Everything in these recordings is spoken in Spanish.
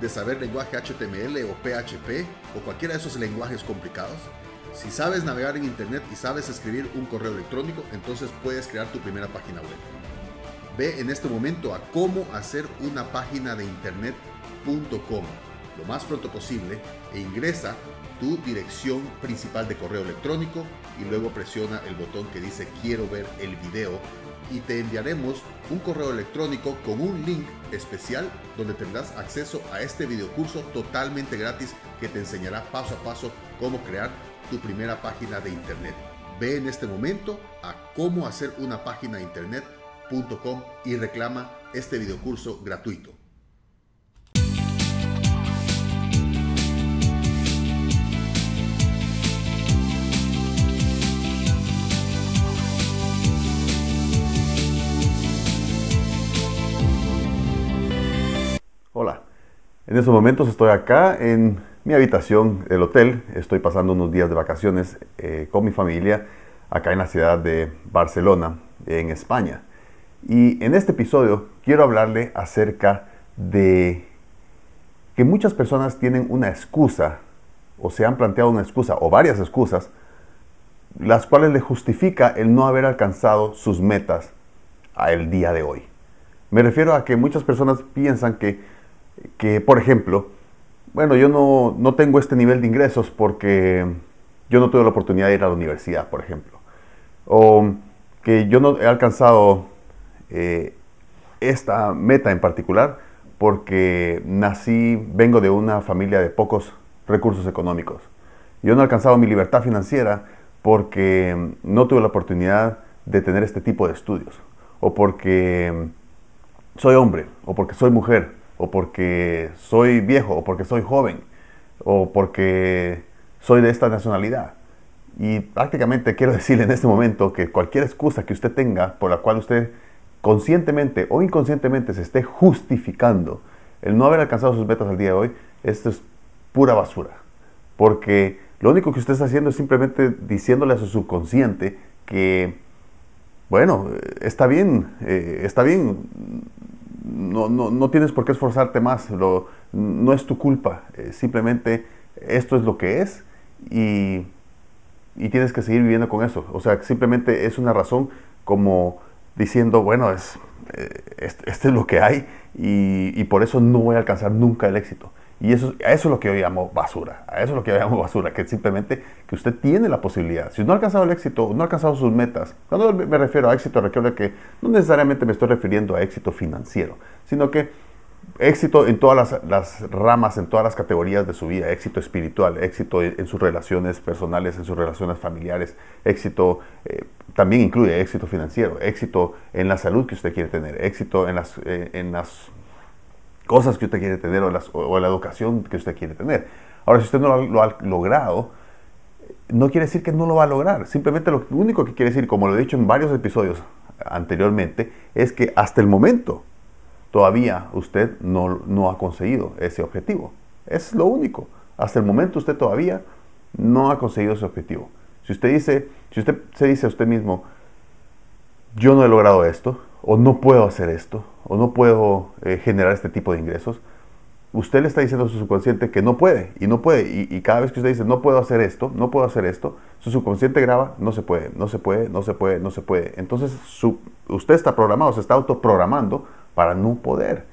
de saber lenguaje HTML o PHP o cualquiera de esos lenguajes complicados? Si sabes navegar en Internet y sabes escribir un correo electrónico, entonces puedes crear tu primera página web. Ve en este momento a cómo hacer una página de internet.com lo más pronto posible e ingresa tu dirección principal de correo electrónico y luego presiona el botón que dice quiero ver el video y te enviaremos un correo electrónico con un link especial donde tendrás acceso a este videocurso totalmente gratis que te enseñará paso a paso cómo crear tu primera página de internet. Ve en este momento a cómo hacer una página de internet.com y reclama este videocurso gratuito. En estos momentos estoy acá en mi habitación del hotel. Estoy pasando unos días de vacaciones eh, con mi familia acá en la ciudad de Barcelona, en España. Y en este episodio quiero hablarle acerca de que muchas personas tienen una excusa o se han planteado una excusa o varias excusas, las cuales le justifica el no haber alcanzado sus metas a el día de hoy. Me refiero a que muchas personas piensan que que, por ejemplo, bueno, yo no, no, tengo este nivel de ingresos porque yo no tuve la oportunidad de ir a la universidad, por ejemplo. O que yo no he alcanzado eh, esta meta en particular porque nací, vengo de una familia de pocos recursos económicos. Yo no he alcanzado mi libertad financiera porque no tuve la oportunidad de tener este tipo de estudios. O porque soy hombre, o porque soy mujer, o porque soy viejo, o porque soy joven, o porque soy de esta nacionalidad. Y prácticamente quiero decirle en este momento que cualquier excusa que usted tenga por la cual usted conscientemente o inconscientemente se esté justificando el no haber alcanzado sus metas al día de hoy, esto es pura basura. Porque lo único que usted está haciendo es simplemente diciéndole a su subconsciente que, bueno, está bien, eh, está bien, no, no, no, tienes por qué esforzarte más, lo, no es tu culpa, eh, simplemente esto es lo que es y, y, tienes que seguir viviendo con eso. O sea, simplemente es una razón como diciendo, bueno, es, eh, este, es lo que hay y por eso no voy a alcanzar nunca el éxito. Y eso, a eso es lo que yo llamo basura. A eso es lo que yo llamo basura, que simplemente que usted tiene la posibilidad. Si no ha alcanzado el éxito, no ha alcanzado sus metas. Cuando me refiero a éxito, recuerda que no necesariamente me estoy refiriendo a éxito financiero, sino que éxito en todas las, ramas, en todas las categorías de su vida, éxito espiritual, éxito en, sus relaciones personales, en sus relaciones familiares, éxito eh, también incluye éxito financiero, éxito en la salud que usted quiere tener, éxito en las, eh, en las cosas que usted quiere tener o, la educación que usted quiere tener. Ahora, si usted no lo, ha logrado, no quiere decir que no lo va a lograr. Simplemente lo único que quiere decir, como lo he dicho en varios episodios anteriormente, es que hasta el momento todavía usted no, no ha conseguido ese objetivo. Es lo único. Hasta el momento usted todavía no ha conseguido ese objetivo. Si usted dice, si usted se dice a usted mismo, yo no he logrado esto, o no puedo hacer esto, o no puedo eh, generar este tipo de ingresos, usted le está diciendo a su subconsciente que no puede, y no puede, y, cada vez que usted dice, no puedo hacer esto, no puedo hacer esto, su subconsciente graba, no se puede, no se puede, no se puede, no se puede. Entonces usted está programado, se está autoprogramando para no poder.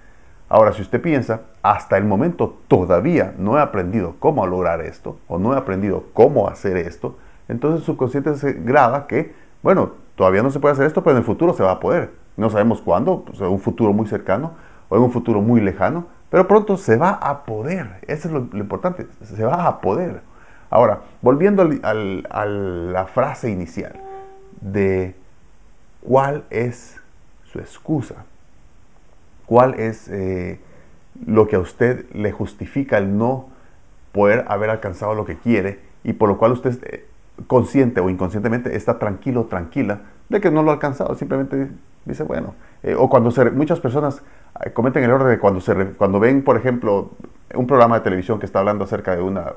Ahora, si usted piensa, hasta el momento todavía no he aprendido cómo lograr esto, o no he aprendido cómo hacer esto, entonces su subconsciente se graba que, bueno, todavía no se puede hacer esto, pero en el futuro se va a poder. No sabemos cuándo, pues, en un futuro muy cercano o en un futuro muy lejano, pero pronto se va a poder. Eso es lo, importante, se va a poder. Ahora, volviendo a la frase inicial de cuál es su excusa, cuál es eh, lo que a usted le justifica el no poder haber alcanzado lo que quiere y por lo cual usted eh, consciente o inconscientemente está tranquilo, tranquila de que no lo ha alcanzado. Simplemente dice, bueno, eh, o cuando se, muchas personas eh, cometen el error de cuando, se, cuando ven, por ejemplo, un programa de televisión que está hablando acerca de una,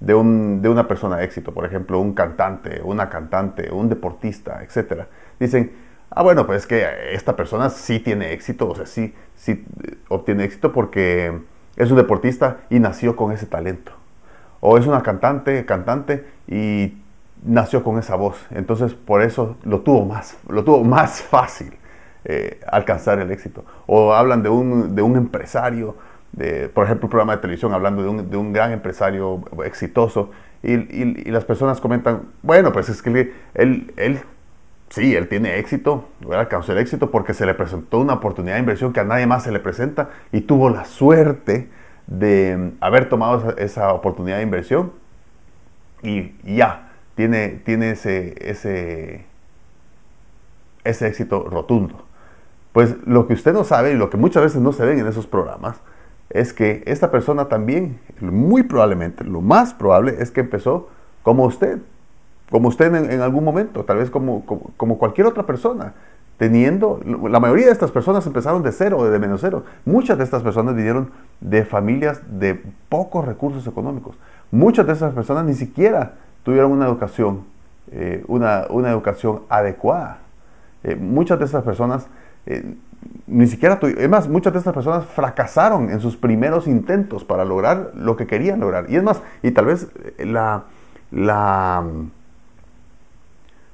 de, un, de una persona de éxito, por ejemplo, un cantante, una cantante, un deportista, etc. Dicen, ah, bueno, pues es que esta persona sí tiene éxito, o sea, sí, sí eh, obtiene éxito porque es un deportista y nació con ese talento. O es una cantante, cantante y nació con esa voz. Entonces por eso lo tuvo más, lo tuvo más fácil eh, alcanzar el éxito. O hablan de un, de un empresario, de, por ejemplo, un programa de televisión hablando de un, de un gran empresario exitoso y, y, las personas comentan, bueno, pues es que él, él sí, él tiene éxito, alcanzó el éxito porque se le presentó una oportunidad de inversión que a nadie más se le presenta y tuvo la suerte de haber tomado esa, oportunidad de inversión y, ya, tiene, tiene ese, ese, ese éxito rotundo. Pues lo que usted no sabe y lo que muchas veces no se ven en esos programas es que esta persona también, muy probablemente, lo más probable es que empezó como usted, como usted en, algún momento, tal vez como, como, cualquier otra persona, teniendo, la mayoría de estas personas empezaron de cero, de menos cero. Muchas de estas personas vinieron de familias de pocos recursos económicos. Muchas de estas personas ni siquiera tuvieron una educación, eh, una, una, educación adecuada. Eh, muchas de estas personas eh, ni siquiera, es más, muchas de estas personas fracasaron en sus primeros intentos para lograr lo que querían lograr. Y es más, y tal vez la, la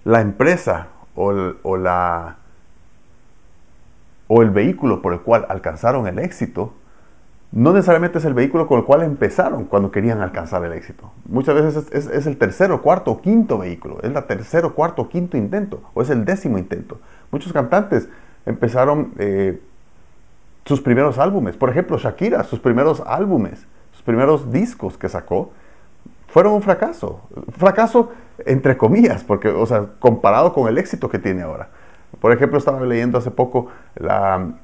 la empresa o el, la, o el vehículo por el cual alcanzaron el éxito, no necesariamente es el vehículo con el cual empezaron cuando querían alcanzar el éxito. Muchas veces es, el tercero, cuarto o quinto vehículo, es el tercero, cuarto o quinto intento, o es el décimo intento. Muchos cantantes empezaron eh, sus primeros álbumes, por ejemplo, Shakira, sus primeros álbumes, sus primeros discos que sacó, fueron un fracaso. Fracaso entre comillas, porque, o sea, comparado con el éxito que tiene ahora. Por ejemplo, estaba leyendo hace poco la,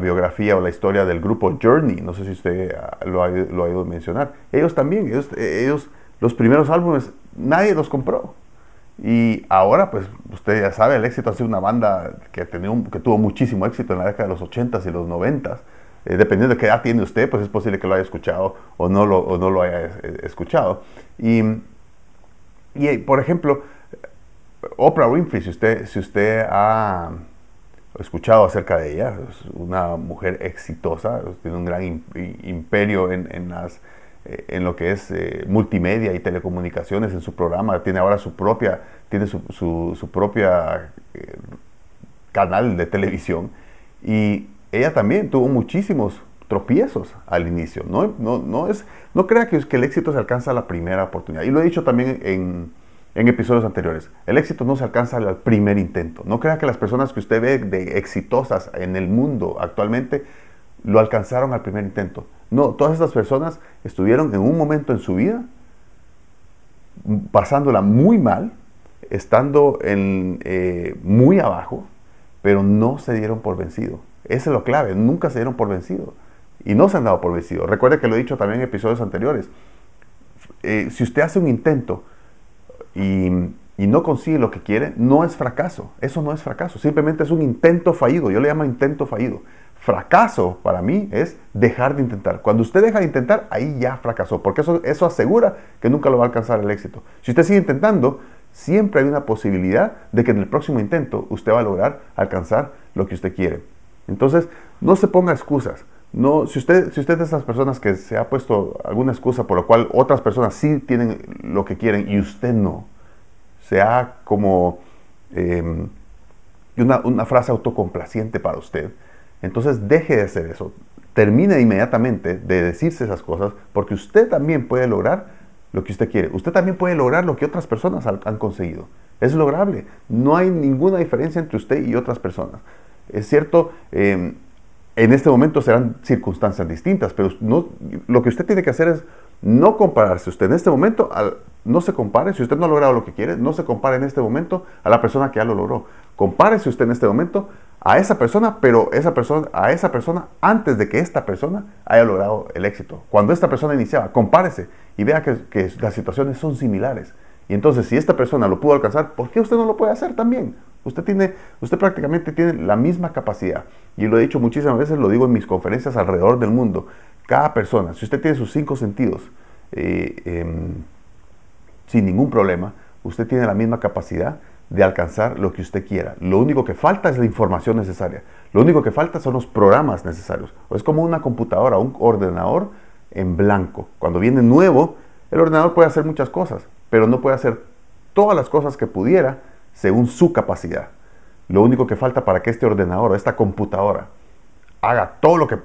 biografía o la historia del grupo Journey, no sé si usted ah, lo ha, lo ha ido a mencionar. Ellos también, ellos, ellos, los primeros álbumes, nadie los compró. Y ahora, pues usted ya sabe, el éxito ha sido una banda que, tuvo muchísimo éxito en la década de los 80s y los 90s. Eh, dependiendo de qué edad tiene usted, pues es posible que lo haya escuchado o no lo, no lo haya eh, escuchado. Y, y, por ejemplo, Oprah Winfrey, si usted, si usted ha escuchado acerca de ella, es una mujer exitosa, tiene un gran imperio en, en, las, eh, en lo que es multimedia y telecomunicaciones en su programa, tiene ahora su propia, tiene su, su, propia canal de televisión y ella también tuvo muchísimos tropiezos al inicio. No, no, no, es, no crea que, que el éxito se alcanza a la primera oportunidad. Y lo he dicho también en, en episodios anteriores. El éxito no se alcanza al primer intento. No crea que las personas que usted ve de exitosas en el mundo actualmente lo alcanzaron al primer intento. No, todas estas personas estuvieron en un momento en su vida pasándola muy mal, estando en, eh, muy abajo, pero no se dieron por vencido. Esa es lo clave, nunca se dieron por vencido. Y no se han dado por vencido. Recuerde que lo he dicho también en episodios anteriores. Eh, si usted hace un intento y, y, no consigue lo que quiere, no es fracaso. Eso no es fracaso. Simplemente es un intento fallido. Yo le llamo intento fallido. Fracaso para mí es dejar de intentar. Cuando usted deja de intentar, ahí ya fracasó. Porque eso, eso asegura que nunca lo va a alcanzar el éxito. Si usted sigue intentando, siempre hay una posibilidad de que en el próximo intento usted va a lograr alcanzar lo que usted quiere. Entonces, no se ponga excusas. No, si usted, si usted es de esas personas que se ha puesto alguna excusa por la cual otras personas sí tienen lo que quieren y usted no, sea como em, una, una frase autocomplaciente para usted, entonces deje de hacer eso. Termine inmediatamente de decirse esas cosas porque usted también puede lograr lo que usted quiere. Usted también puede lograr lo que otras personas han conseguido. Es lograble. No hay ninguna diferencia entre usted y otras personas. Es cierto, em, en este momento serán circunstancias distintas, pero no, lo que usted tiene que hacer es no compararse. Usted en este momento, no se compare, si usted no ha logrado lo que quiere, no se compare en este momento a la persona que ya lo logró. Compárese usted en este momento a esa persona, pero esa persona, a esa persona antes de que esta persona haya logrado el éxito. Cuando esta persona iniciaba, compárese y vea que, las situaciones son similares. Y entonces, si esta persona lo pudo alcanzar, ¿por qué usted no lo puede hacer también? Usted, tiene, usted prácticamente tiene la misma capacidad. Y lo he dicho muchísimas veces, lo digo en mis conferencias alrededor del mundo. Cada persona, si usted tiene sus cinco sentidos eh, em, sin ningún problema, usted tiene la misma capacidad de alcanzar lo que usted quiera. Lo único que falta es la información necesaria. Lo único que falta son los programas necesarios. es como una computadora, un ordenador en blanco. Cuando viene nuevo, el ordenador puede hacer muchas cosas, pero no puede hacer todas las cosas que pudiera según su capacidad. Lo único que falta para que este ordenador, esta computadora, haga todo lo que,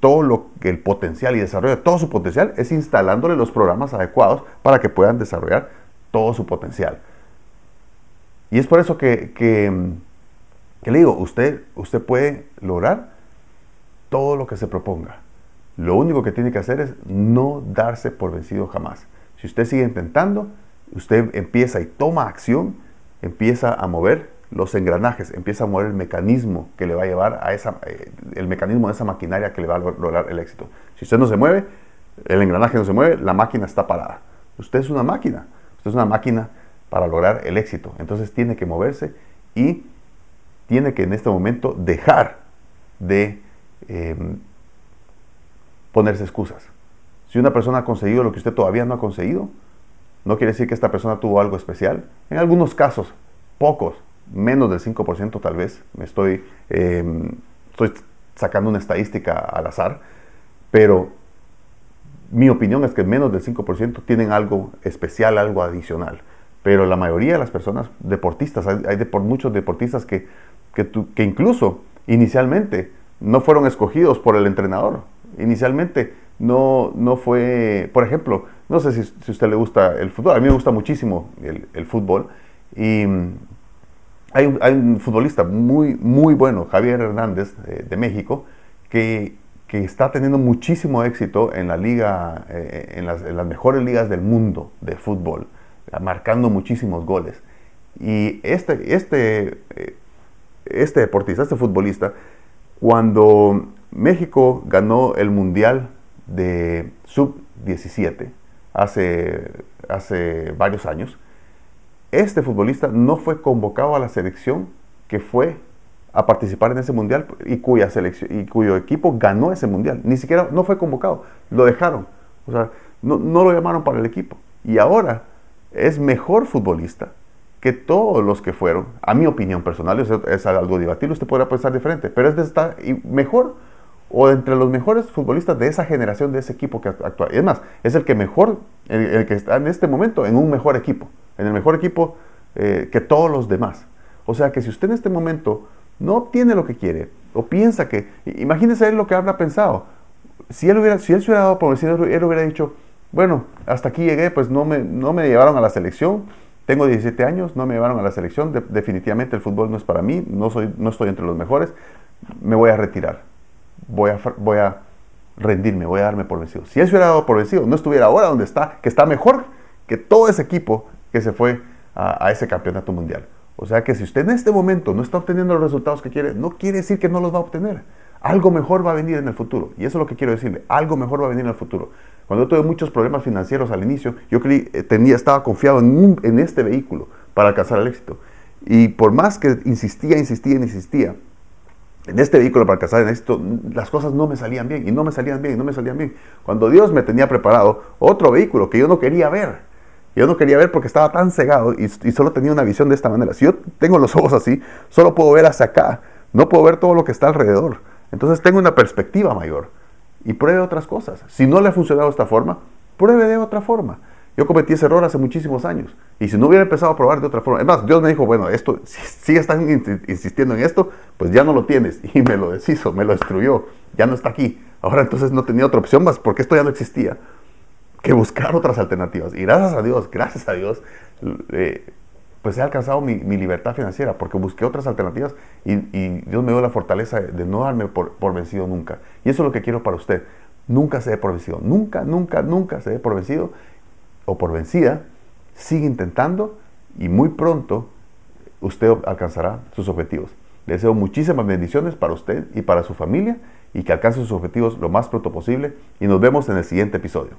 todo lo que el potencial y desarrolle todo su potencial es instalándole los programas adecuados para que puedan desarrollar todo su potencial. Y es por eso que, que, le digo, usted, usted puede lograr todo lo que se proponga. Lo único que tiene que hacer es no darse por vencido jamás. Si usted sigue intentando, usted empieza y toma acción, empieza a mover los engranajes, empieza a mover el mecanismo que le va a llevar a esa, eh, el mecanismo de esa maquinaria que le va a lograr el éxito. Si usted no se mueve, el engranaje no se mueve, la máquina está parada. Usted es una máquina, usted es una máquina para lograr el éxito. Entonces tiene que moverse y tiene que en este momento dejar de em, ponerse excusas. Si una persona ha conseguido lo que usted todavía no ha conseguido, no quiere decir que esta persona tuvo algo especial. En algunos casos, pocos, menos del 5% tal vez, me estoy, em, estoy sacando una estadística al azar, pero mi opinión es que menos del 5% tienen algo especial, algo adicional. Pero la mayoría de las personas, deportistas, hay, muchos deportistas que, que, incluso inicialmente no fueron escogidos por el entrenador. Inicialmente no, no fue, por ejemplo, no sé si, si usted le gusta el fútbol, a mí me gusta muchísimo el, fútbol y mm, hay un, futbolista muy, muy bueno, Javier Hernández de, México, que, que, está teniendo muchísimo éxito en la liga, eh, en las mejores ligas del mundo de fútbol marcando muchísimos goles. Y este, este, eh, este deportista, este futbolista, cuando México ganó el Mundial de Sub-17 hace, hace varios años, este futbolista no fue convocado a la selección que fue a participar en ese mundial y, cuya selección, y cuyo equipo ganó ese mundial. Ni siquiera no fue convocado, lo dejaron. O sea, no, no lo llamaron para el equipo. Y ahora es mejor futbolista que todos los que fueron, a mi opinión personal, es, algo debatible, usted podrá pensar diferente, pero es de estar mejor o entre los mejores futbolistas de esa generación, de ese equipo que actúa. Es más, es el que mejor, el, que está en este momento en un mejor equipo, en el mejor equipo eh, que todos los demás. O sea que si usted en este momento no tiene lo que quiere, o piensa que, imagínese él lo que habrá pensado, si él, hubiera, si él se hubiera dado por vencido, él hubiera dicho, bueno, hasta aquí llegué, pues no me, no me llevaron a la selección. Tengo 17 años, no me llevaron a la selección. definitivamente el fútbol no es para mí, no, soy, no estoy entre los mejores. Me voy a retirar. Voy a, voy a rendirme, voy a darme por vencido. Si se hubiera dado por vencido, no estuviera ahora donde está, que está mejor que todo ese equipo que se fue a, a ese campeonato mundial. O sea que si usted en este momento no está obteniendo los resultados que quiere, no quiere decir que no los va a obtener. Algo mejor va a venir en el futuro. Y eso es lo que quiero decirle. Algo mejor va a venir en el futuro. Cuando yo tuve muchos problemas financieros al inicio, yo creí, eh, tenía, estaba confiado en, en este vehículo para alcanzar el éxito. Y por más que insistía, insistía, insistía, en este vehículo para alcanzar el éxito, las cosas no me salían bien, y no me salían bien, y no me salían bien. Cuando Dios me tenía preparado otro vehículo que yo no quería ver, yo no quería ver porque estaba tan cegado y, y, solo tenía una visión de esta manera. Si yo tengo los ojos así, solo puedo ver hacia acá, no puedo ver todo lo que está alrededor. Entonces tengo una perspectiva mayor y pruebe otras cosas. Si no le ha funcionado esta forma, pruebe de otra forma. Yo cometí ese error hace muchísimos años. Y si no hubiera empezado a probar de otra forma, es más, Dios me dijo, bueno, esto, si sigues están insistiendo en esto, pues ya no lo tienes. Y me lo deshizo, me lo destruyó. Ya no está aquí. Ahora entonces no tenía otra opción más, porque esto ya no existía, que buscar otras alternativas. Y gracias a Dios, gracias a Dios, eh, pues he alcanzado mi, libertad financiera porque busqué otras alternativas y, Dios me dio la fortaleza de, no darme por, vencido nunca. Y eso es lo que quiero para usted. Nunca se dé por vencido. Nunca, nunca, nunca se dé por vencido o por vencida. Sigue intentando y muy pronto usted alcanzará sus objetivos. Deseo muchísimas bendiciones para usted y para su familia y que alcance sus objetivos lo más pronto posible y nos vemos en el siguiente episodio.